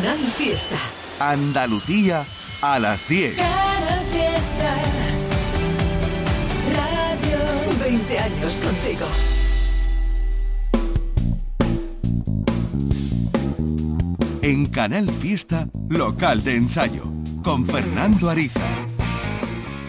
Canal Fiesta. Andalucía a las 10. Canal Fiesta. Radio 20 años contigo. En Canal Fiesta, local de ensayo, con Fernando Ariza.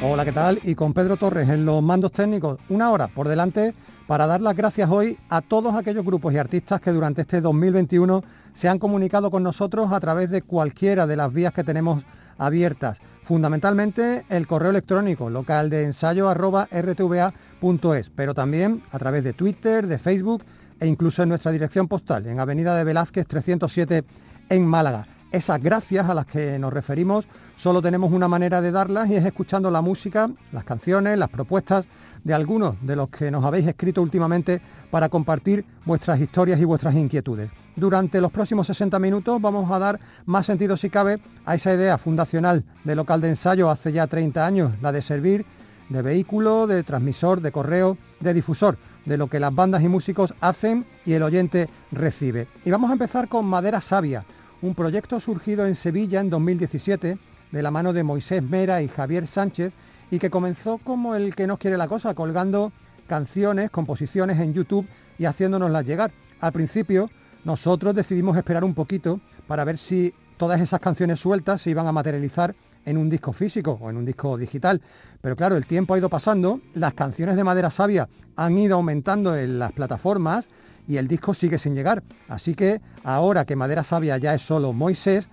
Hola, ¿qué tal? Y con Pedro Torres en los mandos técnicos, una hora por delante para dar las gracias hoy a todos aquellos grupos y artistas que durante este 2021 se han comunicado con nosotros a través de cualquiera de las vías que tenemos abiertas. Fundamentalmente el correo electrónico local de ensayo rtva.es, pero también a través de Twitter, de Facebook e incluso en nuestra dirección postal, en Avenida de Velázquez 307 en Málaga. Esas gracias a las que nos referimos solo tenemos una manera de darlas y es escuchando la música, las canciones, las propuestas de algunos de los que nos habéis escrito últimamente para compartir vuestras historias y vuestras inquietudes. Durante los próximos 60 minutos vamos a dar más sentido si cabe a esa idea fundacional de local de ensayo hace ya 30 años, la de servir de vehículo, de transmisor, de correo, de difusor de lo que las bandas y músicos hacen y el oyente recibe. Y vamos a empezar con Madera Sabia, un proyecto surgido en Sevilla en 2017 de la mano de Moisés Mera y Javier Sánchez y que comenzó como el que nos quiere la cosa, colgando canciones, composiciones en YouTube y haciéndonoslas llegar. Al principio nosotros decidimos esperar un poquito para ver si todas esas canciones sueltas se iban a materializar en un disco físico o en un disco digital. Pero claro, el tiempo ha ido pasando, las canciones de Madera Sabia han ido aumentando en las plataformas y el disco sigue sin llegar. Así que ahora que Madera Sabia ya es solo Moisés,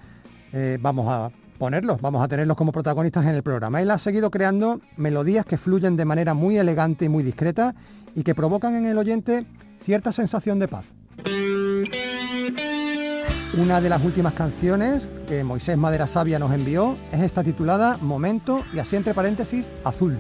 eh, vamos a ponerlos, vamos a tenerlos como protagonistas en el programa. Él ha seguido creando melodías que fluyen de manera muy elegante y muy discreta y que provocan en el oyente cierta sensación de paz. Una de las últimas canciones que Moisés Madera Sabia nos envió es esta titulada Momento y así entre paréntesis Azul.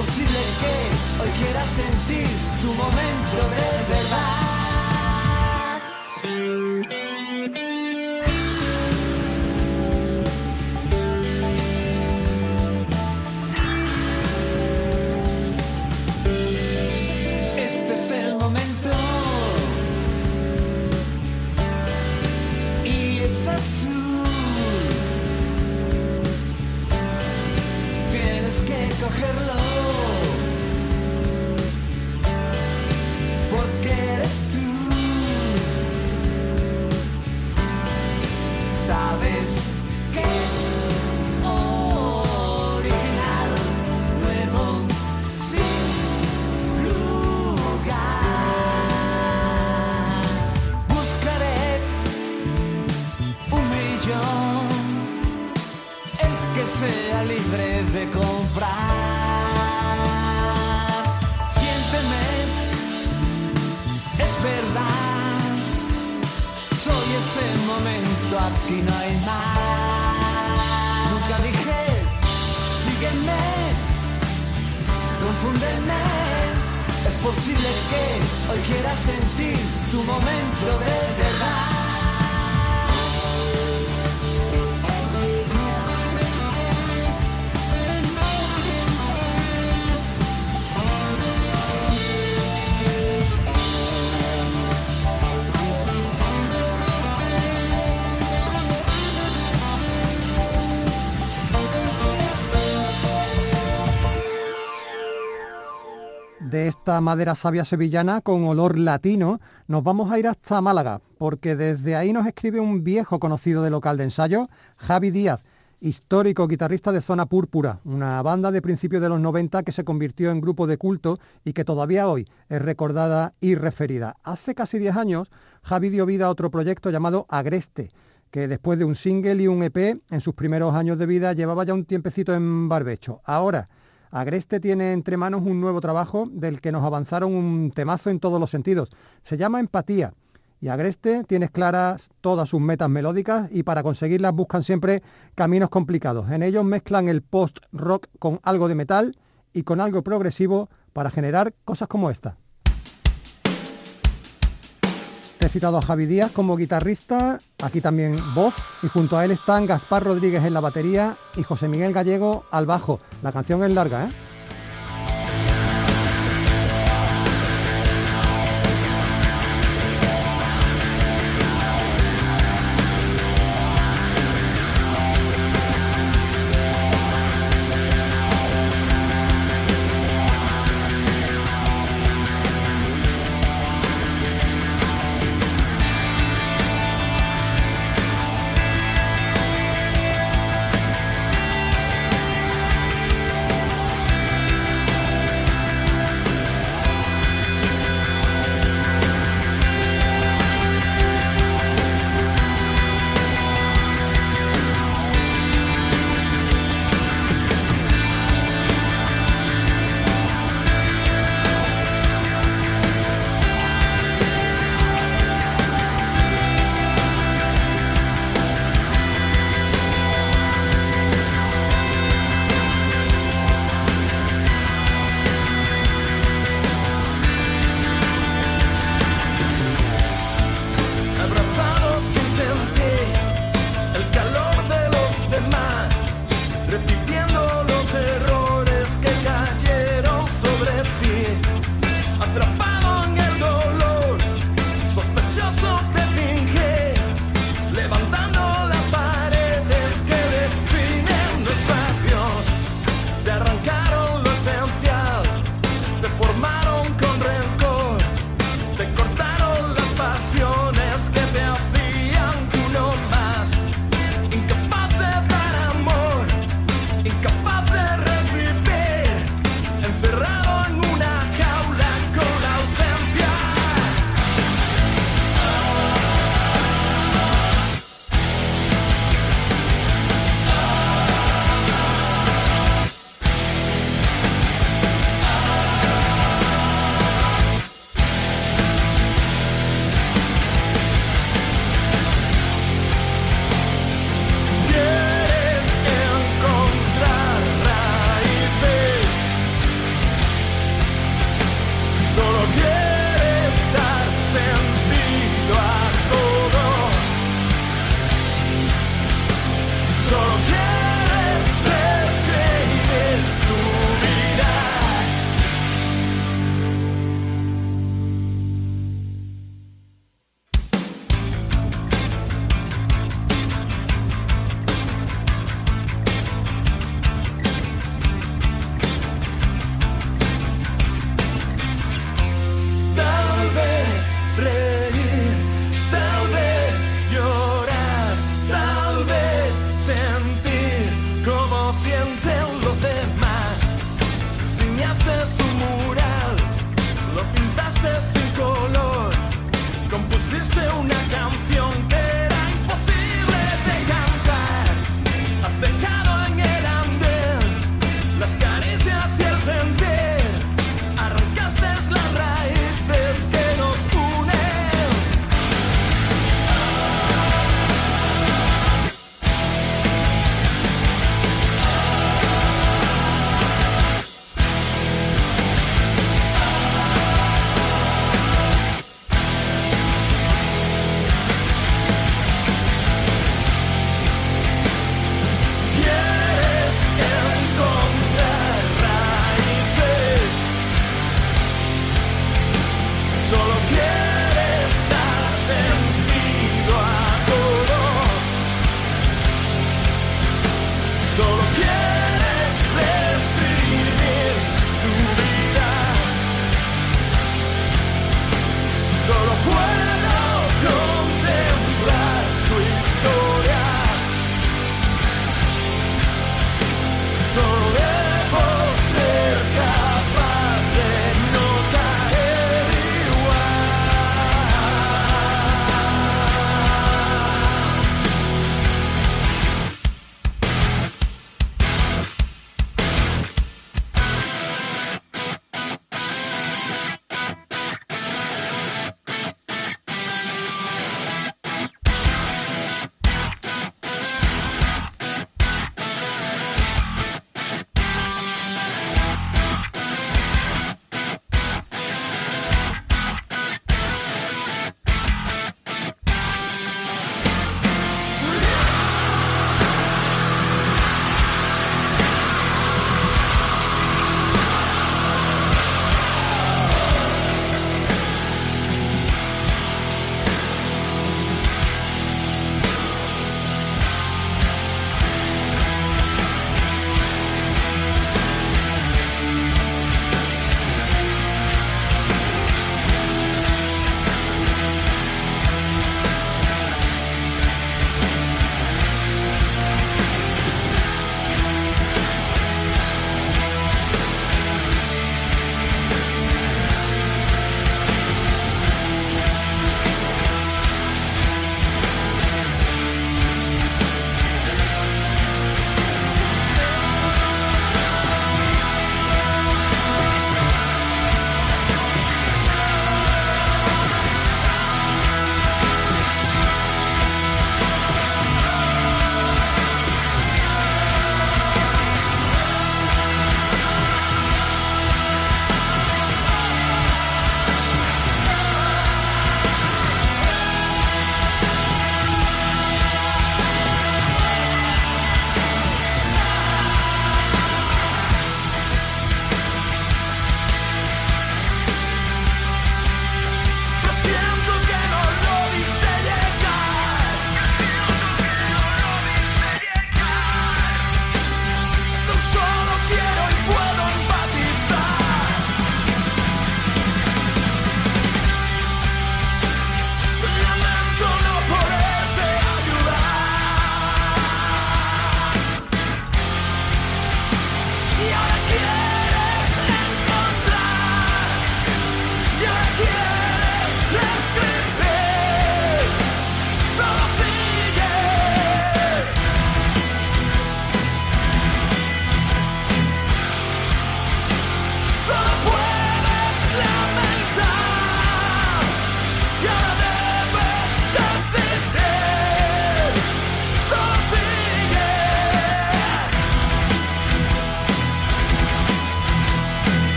Posible que hoy quieras sentir tu momento de verdad. Esta madera sabia sevillana con olor latino, nos vamos a ir hasta Málaga, porque desde ahí nos escribe un viejo conocido de local de ensayo, Javi Díaz, histórico guitarrista de Zona Púrpura, una banda de principios de los 90 que se convirtió en grupo de culto y que todavía hoy es recordada y referida. Hace casi 10 años, Javi dio vida a otro proyecto llamado Agreste, que después de un single y un EP, en sus primeros años de vida llevaba ya un tiempecito en barbecho. Ahora, Agreste tiene entre manos un nuevo trabajo del que nos avanzaron un temazo en todos los sentidos. Se llama Empatía. Y Agreste tiene claras todas sus metas melódicas y para conseguirlas buscan siempre caminos complicados. En ellos mezclan el post-rock con algo de metal y con algo progresivo para generar cosas como esta. He citado a Javi Díaz como guitarrista, aquí también voz, y junto a él están Gaspar Rodríguez en la batería y José Miguel Gallego al bajo. La canción es larga, ¿eh?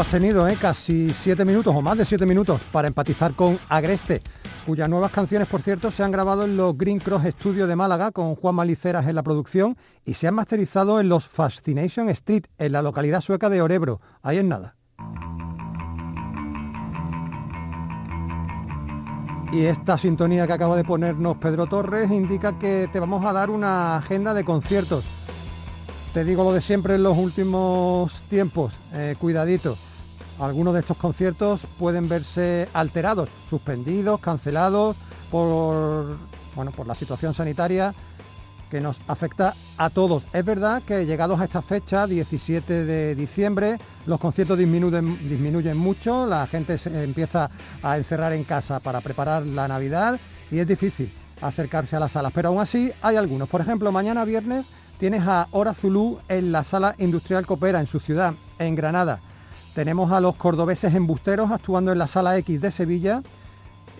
Has tenido, ¿eh? Casi siete minutos o más de siete minutos para empatizar con Agreste, cuyas nuevas canciones, por cierto, se han grabado en los Green Cross Studio de Málaga con Juan Maliceras en la producción y se han masterizado en los Fascination Street, en la localidad sueca de Orebro. Ahí en nada. Y esta sintonía que acaba de ponernos Pedro Torres indica que te vamos a dar una agenda de conciertos. Te digo lo de siempre en los últimos tiempos, eh, cuidadito. Algunos de estos conciertos pueden verse alterados, suspendidos, cancelados por, bueno, por la situación sanitaria que nos afecta a todos. Es verdad que llegados a esta fecha, 17 de diciembre, los conciertos disminuyen, mucho, la gente se empieza a encerrar en casa para preparar la Navidad y es difícil acercarse a las salas, pero aún así hay algunos. Por ejemplo, mañana viernes tienes a Hora Zulu en la Sala Industrial Copera en su ciudad, en Granada. Tenemos a los cordobeses embusteros actuando en la Sala X de Sevilla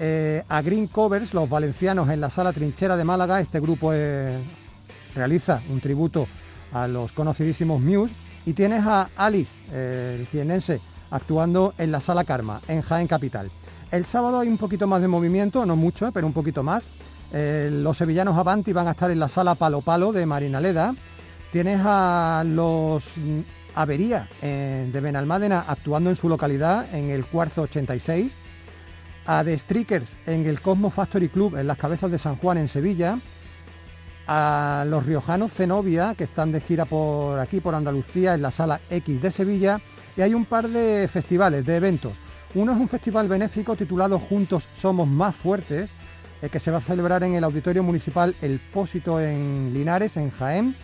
eh, a Green Covers, los valencianos en la sala Trinchera de Málaga. Este grupo eh, realiza un tributo a los conocidísimos Muse. Y tienes a Alice, eh, el jienense, actuando en la sala Karma, en Jaén Capital. El sábado hay un poquito más de movimiento, no mucho, pero un poquito más. los sevillanos Avanti van a estar en la sala Palo Palo de Marinaleda. Tienes a los Avería de Benalmádena actuando en su localidad, en el Cuarzo 86 a The Strikers en el Cosmo Factory Club en las cabezas de San Juan en Sevilla, a los riojanos Zenobia, que están de gira por aquí, por Andalucía, en la sala X de Sevilla, y hay un par de festivales, de eventos. Uno es un festival benéfico titulado Juntos Somos Más Fuertes, eh, que se va a celebrar en el Auditorio Municipal El Pósito en Linares, en Jaén,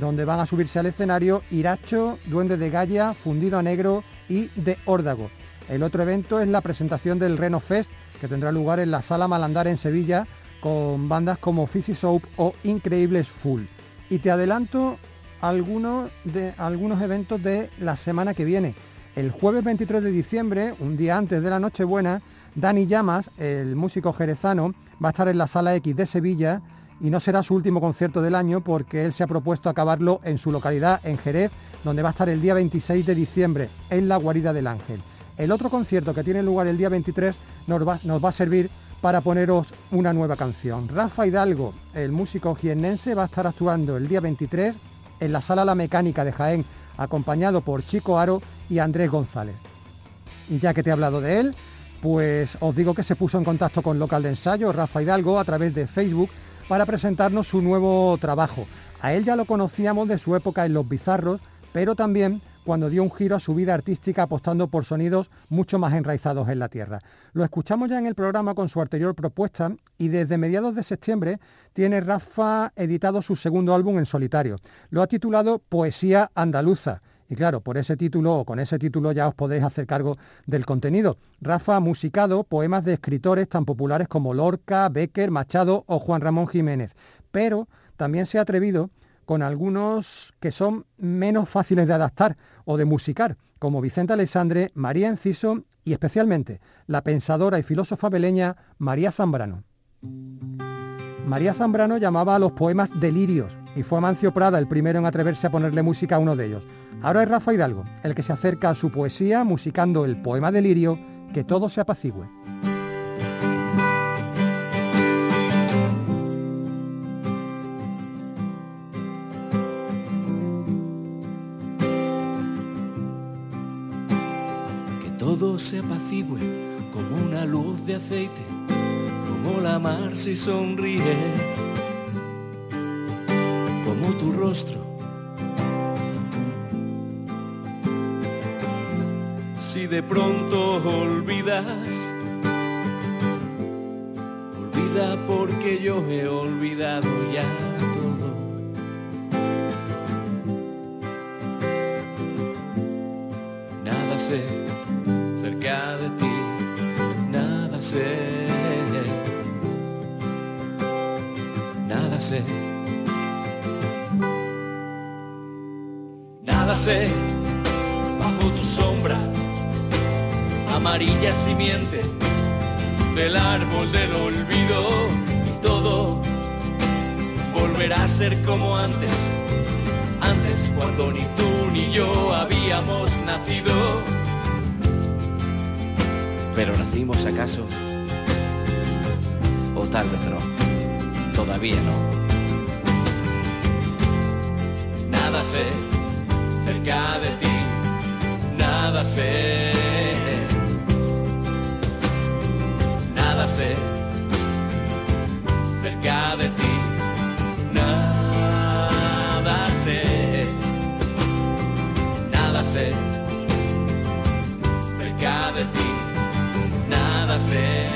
donde van a subirse al escenario Iracho, Duende de Galla, Fundido a Negro y De Órdago. El otro evento es la presentación del Reno Fest, que tendrá lugar en la Sala Malandar en Sevilla, con bandas como Fizzy Soap o Increíbles Full. Y te adelanto algunos, de, algunos eventos de la semana que viene. El jueves 23 de diciembre, un día antes de la Nochebuena, Dani Llamas, el músico jerezano, va a estar en la Sala X de Sevilla y no será su último concierto del año porque él se ha propuesto acabarlo en su localidad, en Jerez, donde va a estar el día 26 de diciembre, en la Guarida del Ángel. El otro concierto que tiene lugar el día 23 nos va, a servir para poneros una nueva canción. Rafa Hidalgo, el músico jiennense, va a estar actuando el día 23 en la Sala La Mecánica de Jaén, acompañado por Chico Aro y Andrés González. Y ya que te he hablado de él, pues os digo que se puso en contacto con local de ensayo, Rafa Hidalgo, a través de Facebook, para presentarnos su nuevo trabajo. A él ya lo conocíamos de su época en Los Bizarros, pero también cuando dio un giro a su vida artística apostando por sonidos mucho más enraizados en la tierra. Lo escuchamos ya en el programa con su anterior propuesta y desde mediados de septiembre tiene Rafa editado su segundo álbum en solitario. Lo ha titulado Poesía Andaluza. Y claro, por ese título o con ese título ya os podéis hacer cargo del contenido. Rafa ha musicado poemas de escritores tan populares como Lorca, Becker, Machado o Juan Ramón Jiménez, pero también se ha atrevido con algunos que son menos fáciles de adaptar o de musicar, como Vicente Alexandre, María Enciso y especialmente la pensadora y filósofa beleña María Zambrano. María Zambrano llamaba a los poemas delirios y fue Amancio Prada el primero en atreverse a ponerle música a uno de ellos. Ahora es Rafa Hidalgo, el que se acerca a su poesía musicando el poema delirio Que todo se apacigüe. todo se apacigüe como una luz de aceite, como la mar si sonríe, como tu rostro. Si de pronto olvidas, olvida porque yo he olvidado ya todo. Nada sé de ti nada sé, nada sé, nada sé bajo tu sombra, amarilla simiente del árbol del olvido y todo volverá a ser como antes, antes cuando ni tú ni yo habíamos nacido Pero nacimos acaso, o tal vez no, todavía no. Nada sé cerca de ti, nada sé. Nada sé cerca de ti, nada sé. Nada sé cerca de ti, nada sé.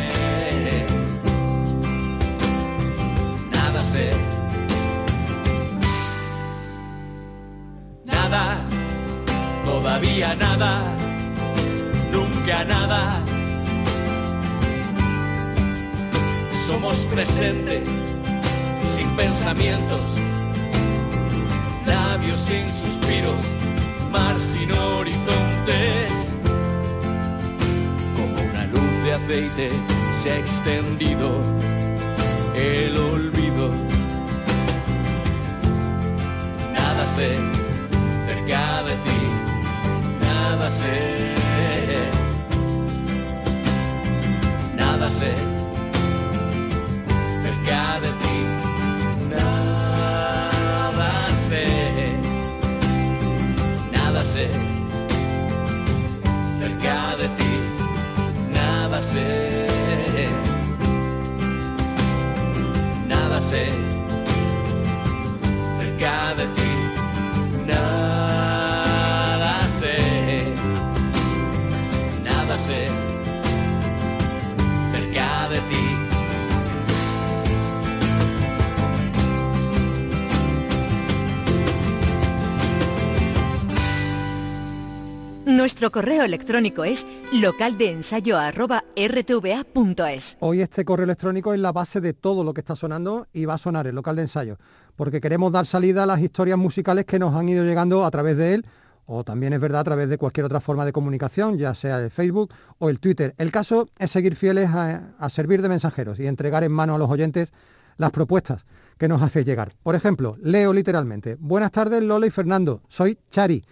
Nada sé. Nada, todavía nada, nunca nada. Somos presente, sin pensamientos, labios sin suspiros, mar sin horizontes. Como una luz de aceite se ha extendido el olvido. Nada sé cerca de ti, nada sé. Nada sé cerca de ti, nada sé. Nada sé. Cerca de ti, nada sé. Nada sé. Cerca de ti, Nuestro correo electrónico es localdeensayo@rtva.es. Hoy este correo electrónico es la base de todo lo que está sonando y va a sonar el local de ensayo, porque queremos dar salida a las historias musicales que nos han ido llegando a través de él, o también es verdad a través de cualquier otra forma de comunicación, ya sea el Facebook o el Twitter. El caso es seguir fieles a, a servir de mensajeros y entregar en mano a los oyentes las propuestas que nos hace llegar. Por ejemplo, leo literalmente, buenas tardes Lola y Fernando, soy Chari.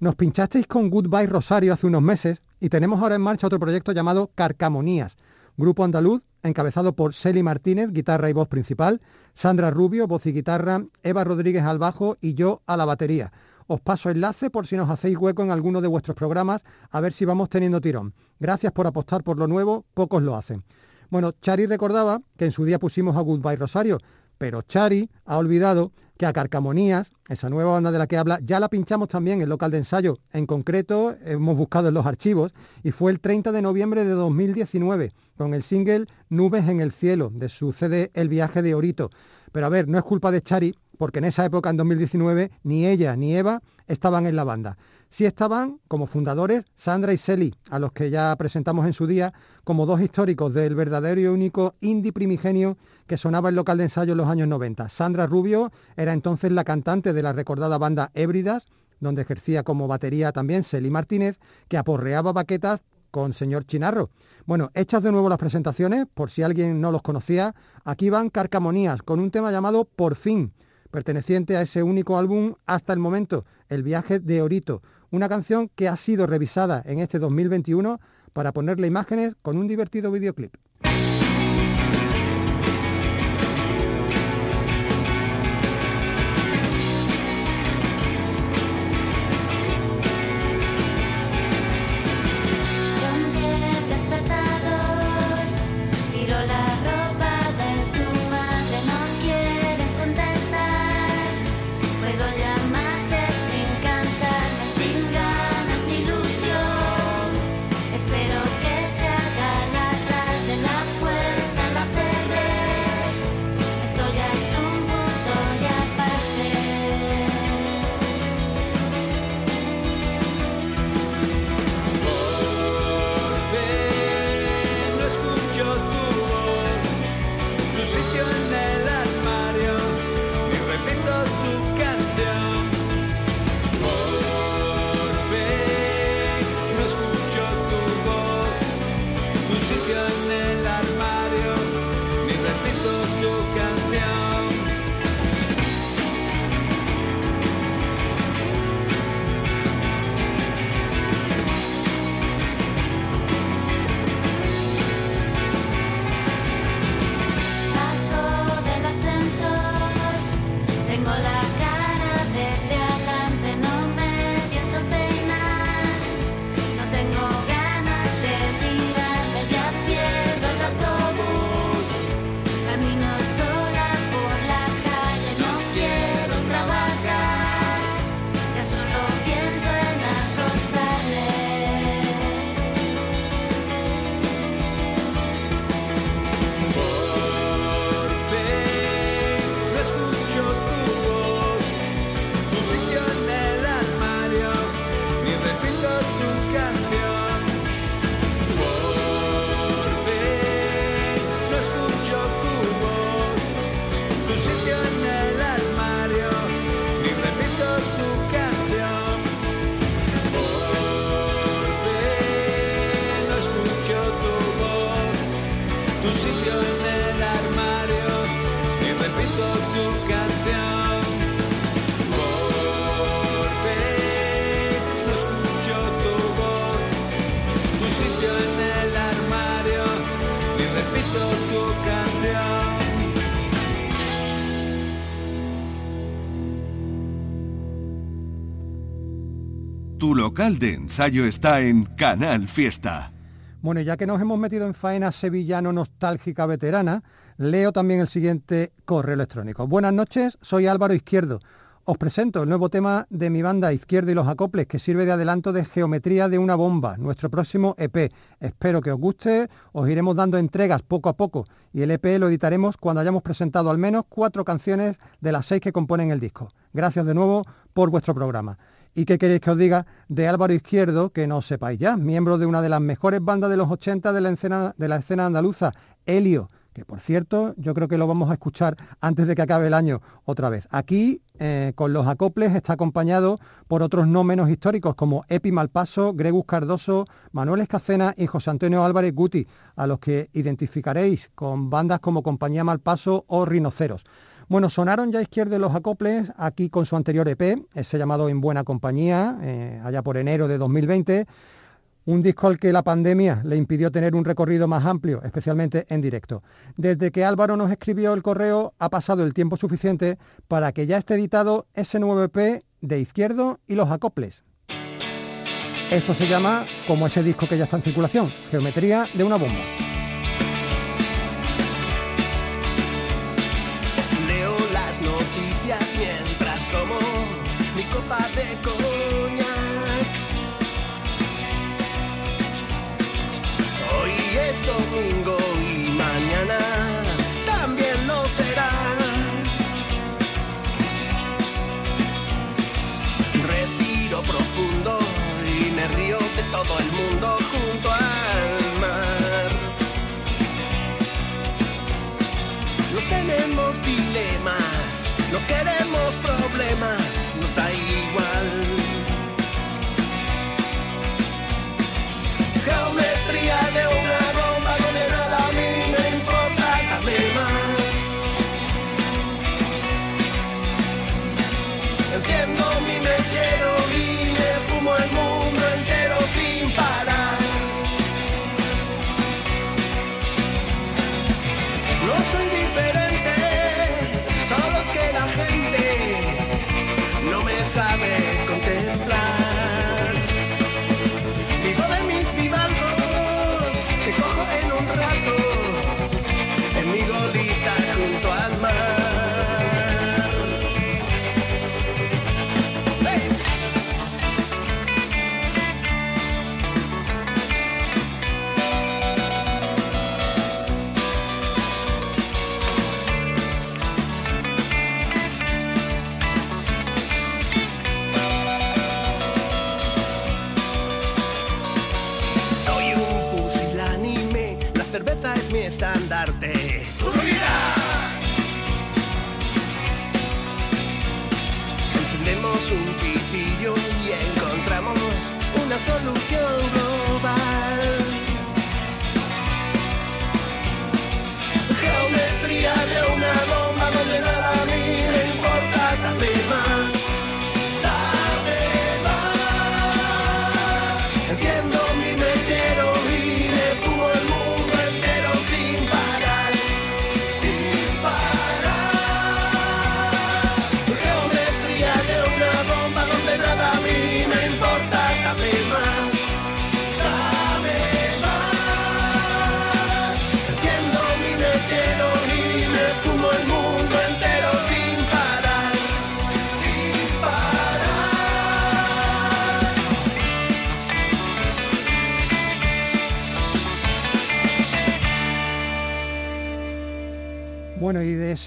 Nos pinchasteis con Goodbye Rosario hace unos meses y tenemos ahora en marcha otro proyecto llamado Carcamonías, grupo andaluz encabezado por Celi Martínez, guitarra y voz principal, Sandra Rubio, voz y guitarra, Eva Rodríguez al bajo y yo a la batería. Os paso enlace por si nos hacéis hueco en alguno de vuestros programas, a ver si vamos teniendo tirón. Gracias por apostar por lo nuevo, pocos lo hacen. Bueno, Chari recordaba que en su día pusimos a Goodbye Rosario, pero Chari ha olvidado que a Carcamonías, esa nueva banda de la que habla, ya la pinchamos también en local de ensayo. En concreto, hemos buscado en los archivos y fue el 30 de noviembre de 2019 con el single Nubes en el cielo de su CD El viaje de Orito. Pero a ver, no es culpa de Chari, porque en esa época, en 2019, ni ella ni Eva estaban en la banda. Sí estaban como fundadores Sandra y Celi, a los que ya presentamos en su día como dos históricos del verdadero y único indie primigenio que sonaba en local de ensayo en los años 90. Sandra Rubio era entonces la cantante de la recordada banda Hébridas, donde ejercía como batería también Celi Martínez, que aporreaba baquetas con señor Chinarro. Bueno, hechas de nuevo las presentaciones, por si alguien no los conocía, aquí van Carcamonías con un tema llamado Por fin, perteneciente a ese único álbum hasta el momento, El viaje de Orito, una canción que ha sido revisada en este 2021 para ponerle imágenes con un divertido videoclip. Local de ensayo está en Canal Fiesta. Bueno, ya que nos hemos metido en faena sevillano nostálgica veterana, leo también el siguiente correo electrónico. Buenas noches, soy Álvaro Izquierdo. Os presento el nuevo tema de mi banda Izquierdo y los Acoples, que sirve de adelanto de Geometría de una bomba, nuestro próximo EP. Espero que os guste, os iremos dando entregas poco a poco y el EP lo editaremos cuando hayamos presentado al menos cuatro canciones de las seis que componen el disco. Gracias de nuevo por vuestro programa. ¿Y qué queréis que os diga de Álvaro Izquierdo, que no sepáis ya? Miembro de una de las mejores bandas de los 80 de la escena, de la escena andaluza, Helio, que por cierto yo creo que lo vamos a escuchar antes de que acabe el año otra vez. Aquí, eh, con los acoples, está acompañado por otros no menos históricos como Epi Malpaso, Gregus Cardoso, Manuel Escacena y José Antonio Álvarez Guti, a los que identificaréis con bandas como Compañía Malpaso o Rinoceros. Bueno, sonaron ya izquierdo los acoples aquí con su anterior EP, ese llamado En Buena Compañía, eh, allá por enero de 2020. Un disco al que la pandemia le impidió tener un recorrido más amplio, especialmente en directo. Desde que Álvaro nos escribió el correo ha pasado el tiempo suficiente para que ya esté editado ese nuevo EP de Izquierdo y los acoples. Esto se llama, como ese disco que ya está en circulación, Geometría de una bomba. De coñac. Hoy es domingo y mañana también lo será. Respiro profundo y me río de todo el mundo junto al mar. No tenemos dilemas, no queremos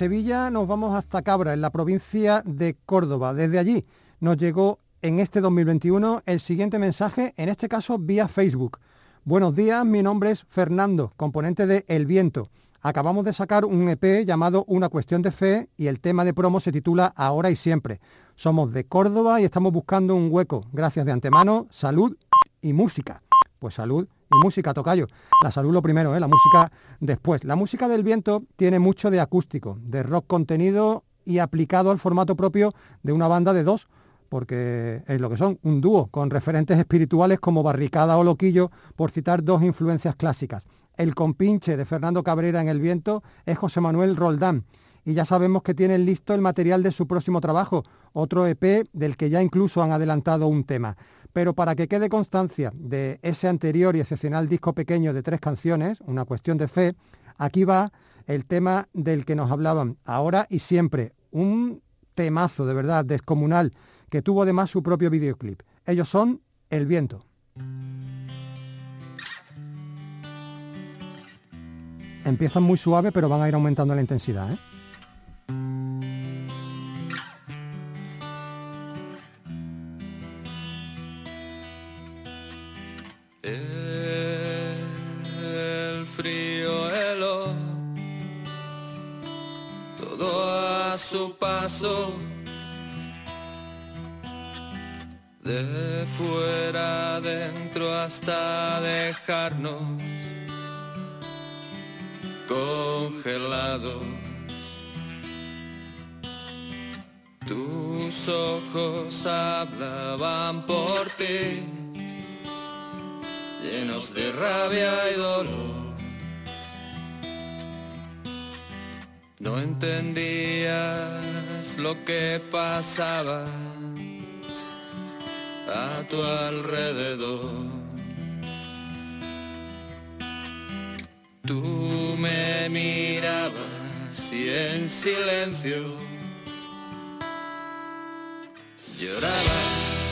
Sevilla nos vamos hasta Cabra, en la provincia de Córdoba. Desde allí nos llegó en este 2021 el siguiente mensaje, en este caso vía Facebook. Buenos días, mi nombre es Fernando, componente de El Viento. Acabamos de sacar un EP llamado Una cuestión de fe y el tema de promo se titula Ahora y siempre. Somos de Córdoba y estamos buscando un hueco. Gracias de antemano, salud y música. Pues salud y música, tocayo. La salud lo primero, ¿eh? la música después. La música del viento tiene mucho de acústico, de rock contenido y aplicado al formato propio de una banda de dos, porque es lo que son, un dúo con referentes espirituales como Barricada o Loquillo, por citar dos influencias clásicas. El compinche de Fernando Cabrera en el viento es José Manuel Roldán. Y ya sabemos que tienen listo el material de su próximo trabajo, otro EP del que ya incluso han adelantado un tema. Pero para que quede constancia de ese anterior y excepcional disco pequeño de tres canciones, una cuestión de fe, aquí va el tema del que nos hablaban ahora y siempre, un temazo de verdad descomunal que tuvo además su propio videoclip. Ellos son El Viento. Empiezan muy suave pero van a ir aumentando la intensidad. ¿eh? Todo a su paso de fuera adentro hasta dejarnos congelados. Tus ojos hablaban por ti llenos de rabia y dolor. No entendías lo que pasaba a tu alrededor. Tú me mirabas y en silencio llorabas.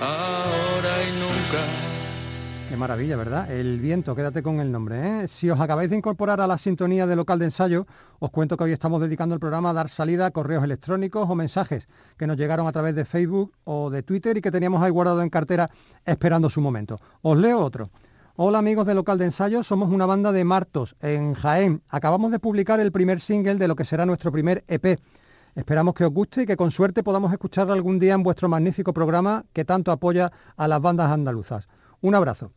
Ahora y nunca. Qué maravilla, ¿verdad? El viento, quédate con el nombre. ¿eh? Si os acabáis de incorporar a la sintonía de local de ensayo, os cuento que hoy estamos dedicando el programa a dar salida a correos electrónicos o mensajes que nos llegaron a través de Facebook o de Twitter y que teníamos ahí guardado en cartera esperando su momento. Os leo otro. Hola amigos de local de ensayo, somos una banda de Martos en Jaén. Acabamos de publicar el primer single de lo que será nuestro primer EP. Esperamos que os guste y que con suerte podamos escucharlo algún día en vuestro magnífico programa que tanto apoya a las bandas andaluzas. Un abrazo.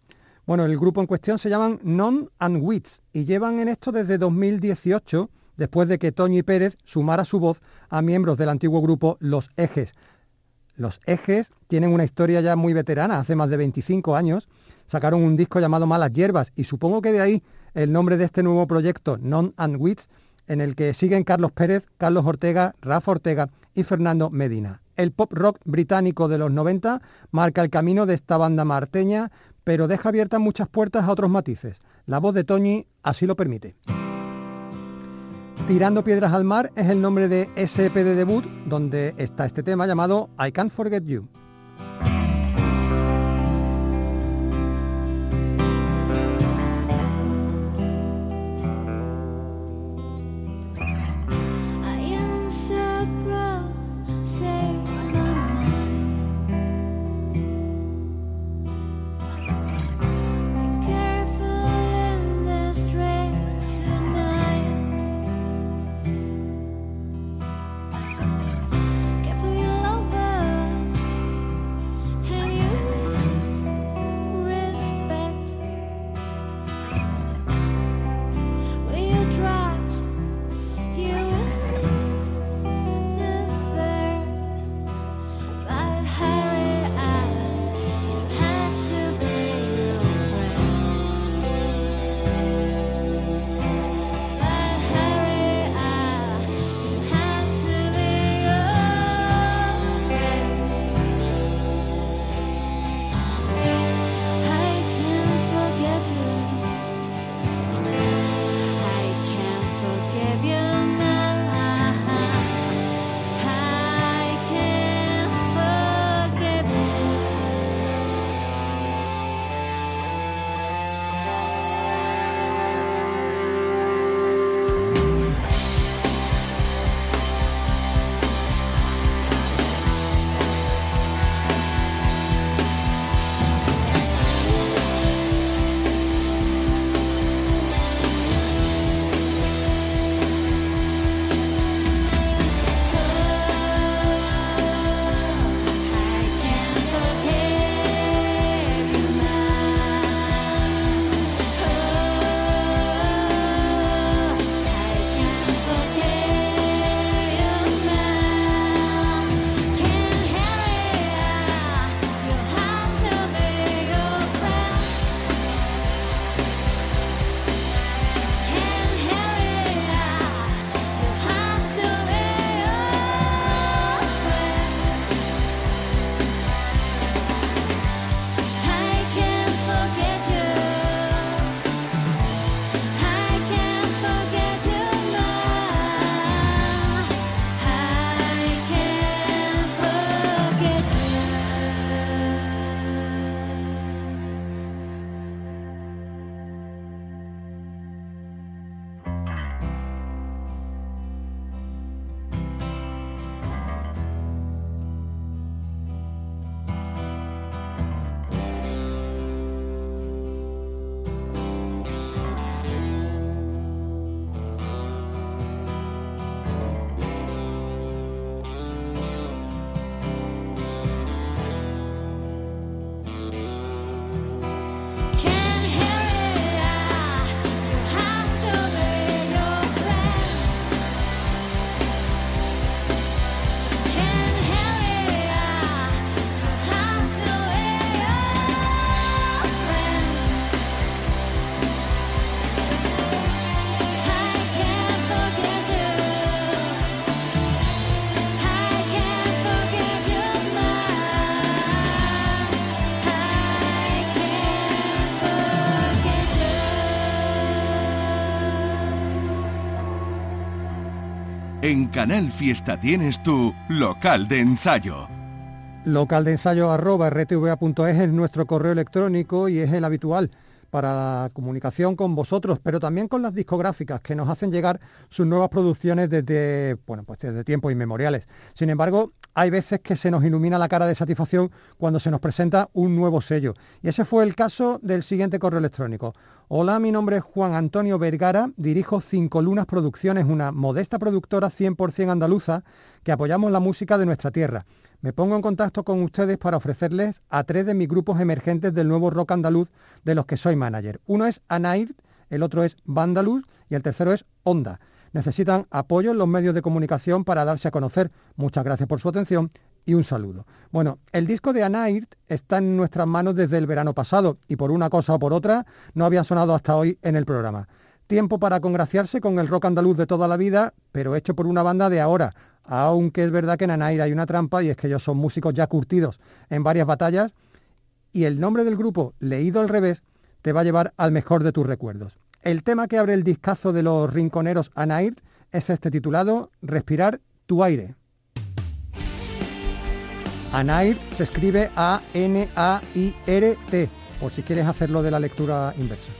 Bueno, el grupo en cuestión se llaman Non and Wits y llevan en esto desde 2018, después de que Toñi Pérez sumara su voz a miembros del antiguo grupo Los Ejes. Los Ejes tienen una historia ya muy veterana, hace más de 25 años. Sacaron un disco llamado Malas Hierbas y supongo que de ahí el nombre de este nuevo proyecto, Non and Wits, en el que siguen Carlos Pérez, Carlos Ortega, Rafa Ortega y Fernando Medina. El pop rock británico de los 90 marca el camino de esta banda marteña, pero deja abiertas muchas puertas a otros matices. La voz de Toñi así lo permite. Tirando piedras al mar es el nombre de ese EP de debut donde está este tema llamado I Can't Forget You. Canal Fiesta tienes tu local de ensayo. Local de ensayo arroba rtva.es es nuestro correo electrónico y es el habitual para comunicación con vosotros, pero también con las discográficas que nos hacen llegar sus nuevas producciones desde, bueno, pues desde tiempos inmemoriales. Sin embargo, hay veces que se nos ilumina la cara de satisfacción cuando se nos presenta un nuevo sello. Y ese fue el caso del siguiente correo electrónico. Hola, mi nombre es Juan Antonio Vergara, dirijo Cinco Lunas Producciones, una modesta productora 100% andaluza que apoyamos la música de nuestra tierra. Me pongo en contacto con ustedes para ofrecerles a tres de mis grupos emergentes del nuevo rock andaluz de los que soy manager. Uno es Anair, el otro es Vandaluz y el tercero es Onda. Necesitan apoyo en los medios de comunicación para darse a conocer. Muchas gracias por su atención y un saludo. Bueno, el disco de Anair está en nuestras manos desde el verano pasado y por una cosa o por otra no habían sonado hasta hoy en el programa. Tiempo para congraciarse con el rock andaluz de toda la vida, pero hecho por una banda de ahora, aunque es verdad que en Anair hay una trampa y es que ellos son músicos ya curtidos en varias batallas y el nombre del grupo, leído al revés, te va a llevar al mejor de tus recuerdos. El tema que abre el discazo de los rinconeros Anair es este titulado Respirar tu aire. Anair se escribe A-N-A-I-R-T, por si quieres hacerlo de la lectura inversa.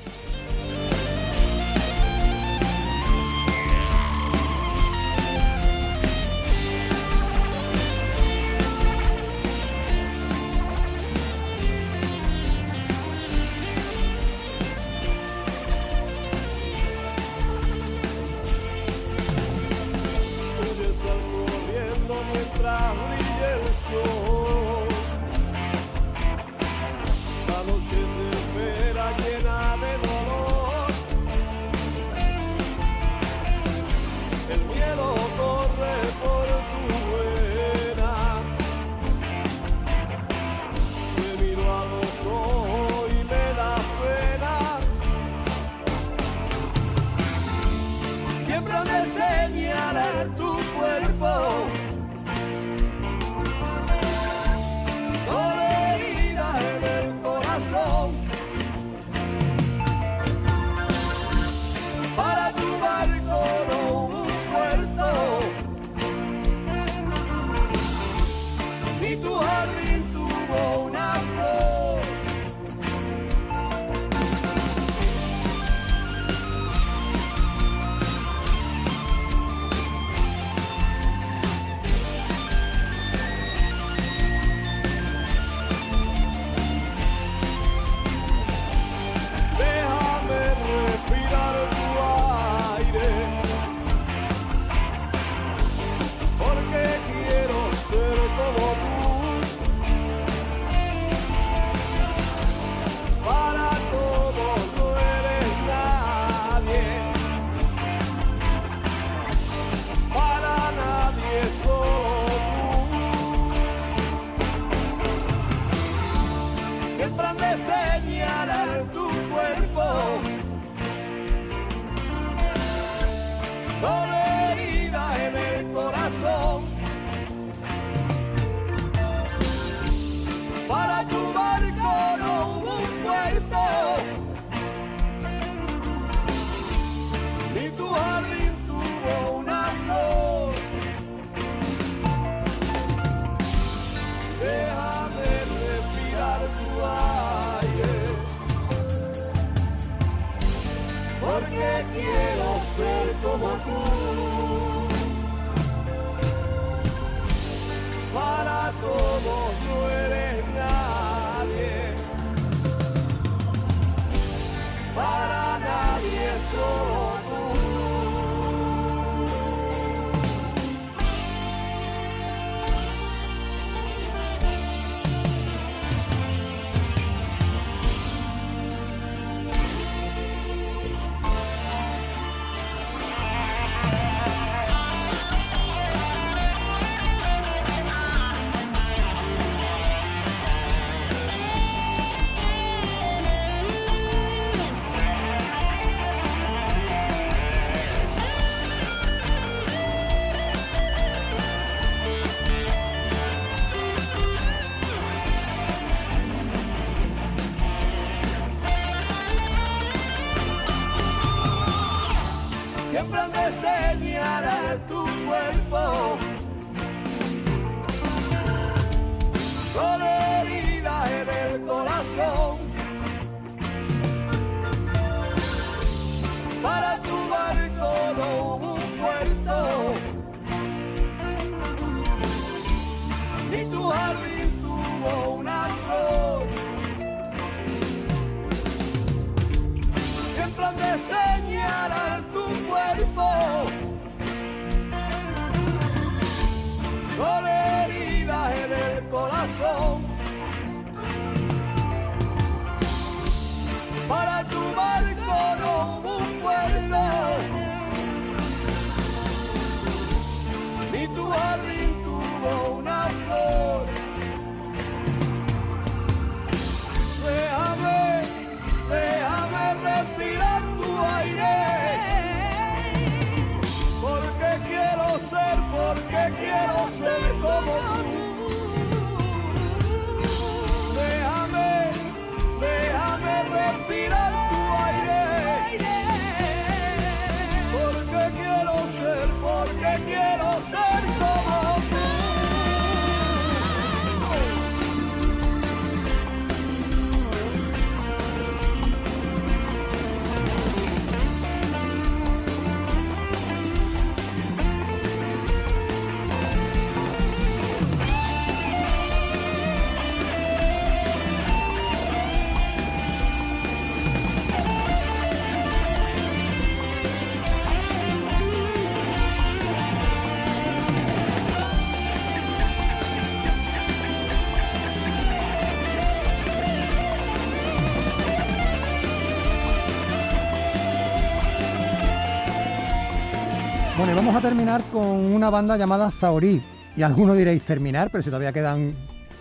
Vamos a terminar con una banda llamada Zaorí. Y algunos diréis, terminar, pero si todavía quedan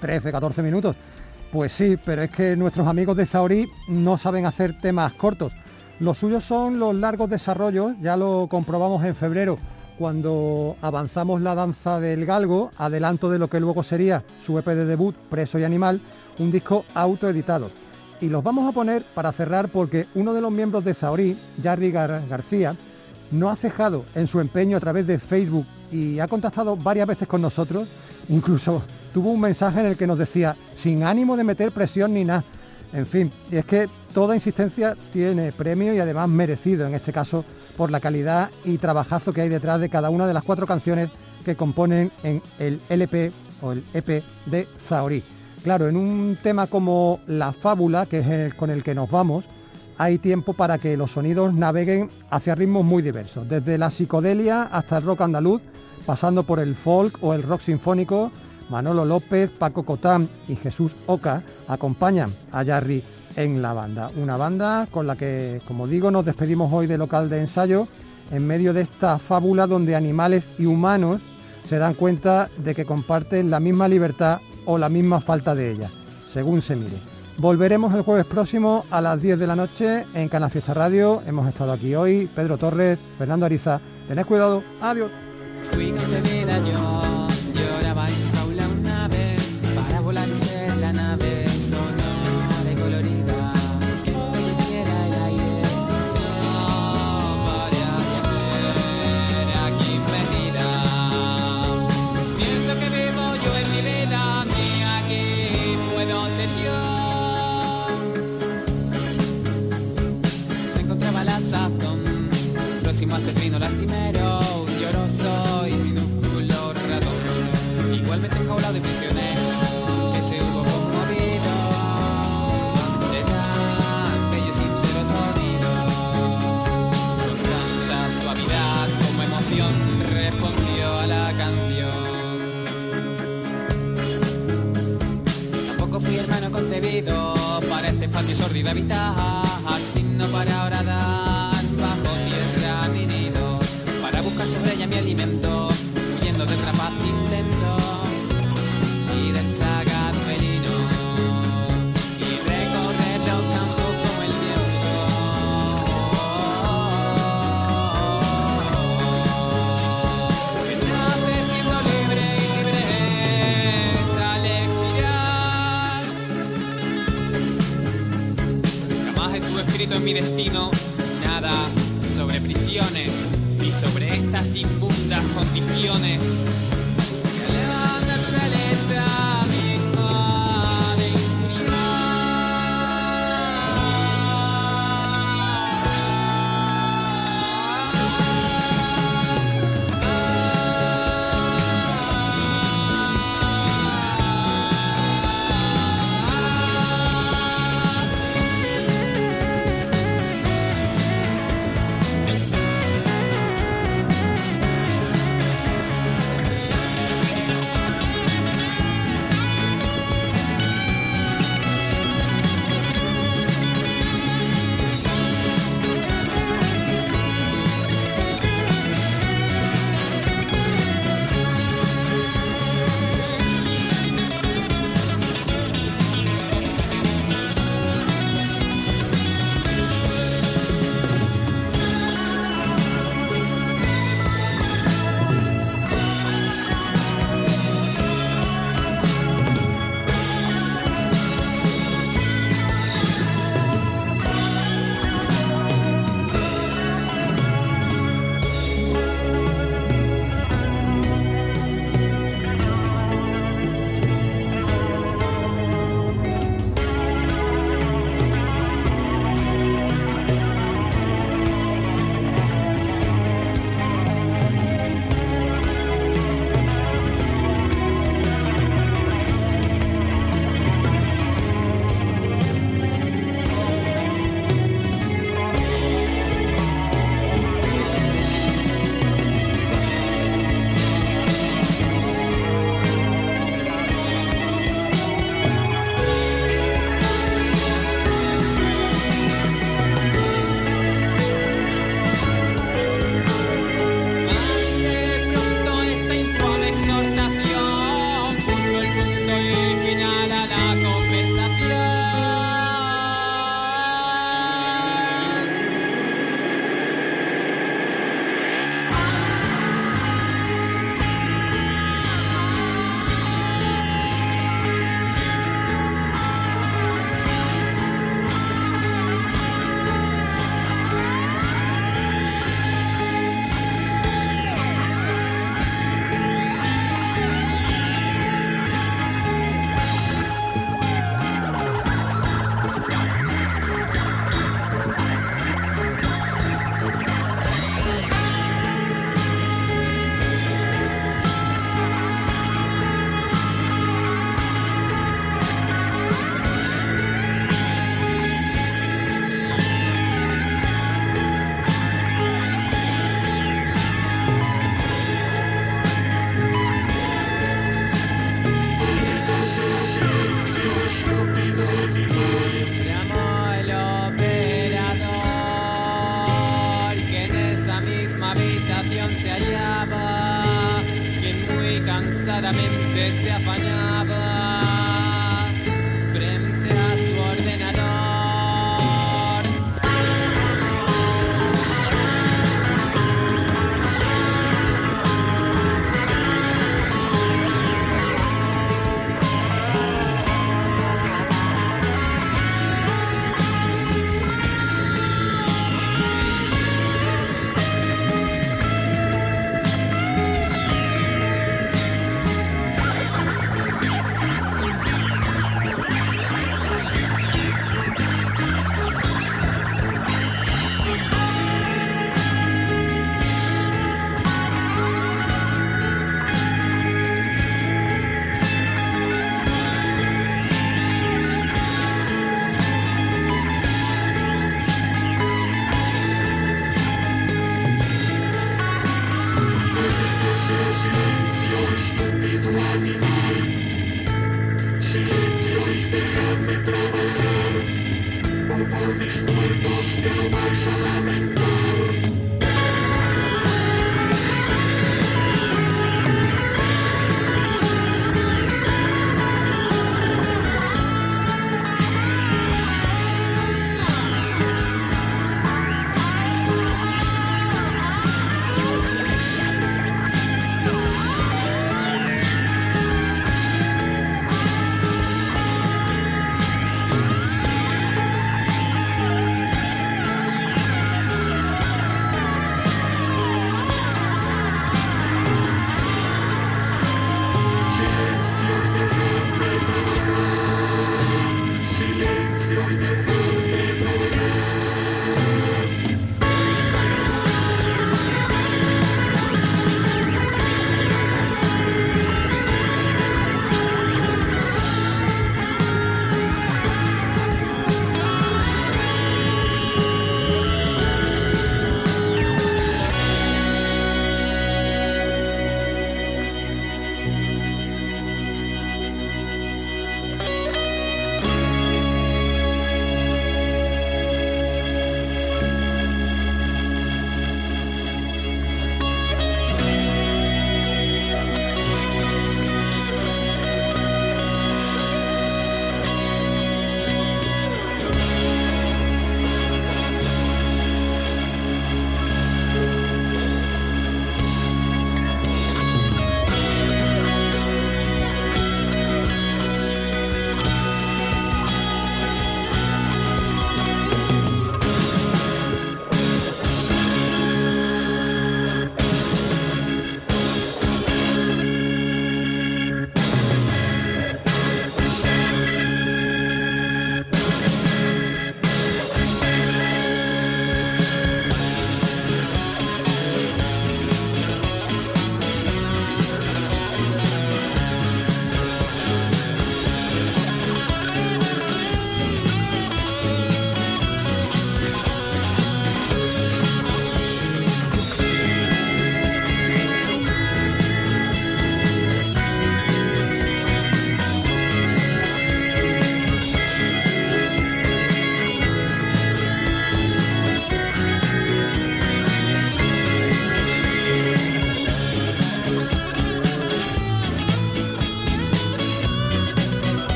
13, 14 minutos. Pues sí, pero es que nuestros amigos de Zaorí no saben hacer temas cortos. Los suyos son los largos desarrollos, ya lo comprobamos en febrero cuando avanzamos la danza del galgo, adelanto de lo que luego sería su EP de debut, Preso y Animal, un disco autoeditado. Y los vamos a poner para cerrar porque uno de los miembros de Zaorí, Jarry Gar- García, no ha cejado en su empeño a través de Facebook y ha contactado varias veces con nosotros. Incluso tuvo un mensaje en el que nos decía, sin ánimo de meter presión ni nada. En fin, y es que toda insistencia tiene premio y además merecido, en este caso, por la calidad y trabajazo que hay detrás de cada una de las cuatro canciones que componen en el LP o el EP de Zaorí. Claro, en un tema como La Fábula, que es el con el que nos vamos, hay tiempo para que los sonidos naveguen hacia ritmos muy diversos, desde la psicodelia hasta el rock andaluz, pasando por el folk o el rock sinfónico. Manolo López, Paco Cotán y Jesús Oca acompañan a Jarry en la banda. Una banda con la que, como digo, nos despedimos hoy de local de ensayo en medio de esta fábula donde animales y humanos se dan cuenta de que comparten la misma libertad o la misma falta de ella, según se mire. Volveremos el jueves próximo a las 10 de la noche en Canal Fiesta Radio. Hemos estado aquí hoy, Pedro Torres, Fernando Ariza. Tened cuidado. Adiós. Lastimero, un lloroso y minúsculo ratón, igualmente enjaulado y prisionero, que se hubo conmovido ante tan bello y sincero sonido. Con tanta suavidad como emoción respondió a la canción. Tampoco fui hermano concebido para este espacio sórdido habitar, mi destino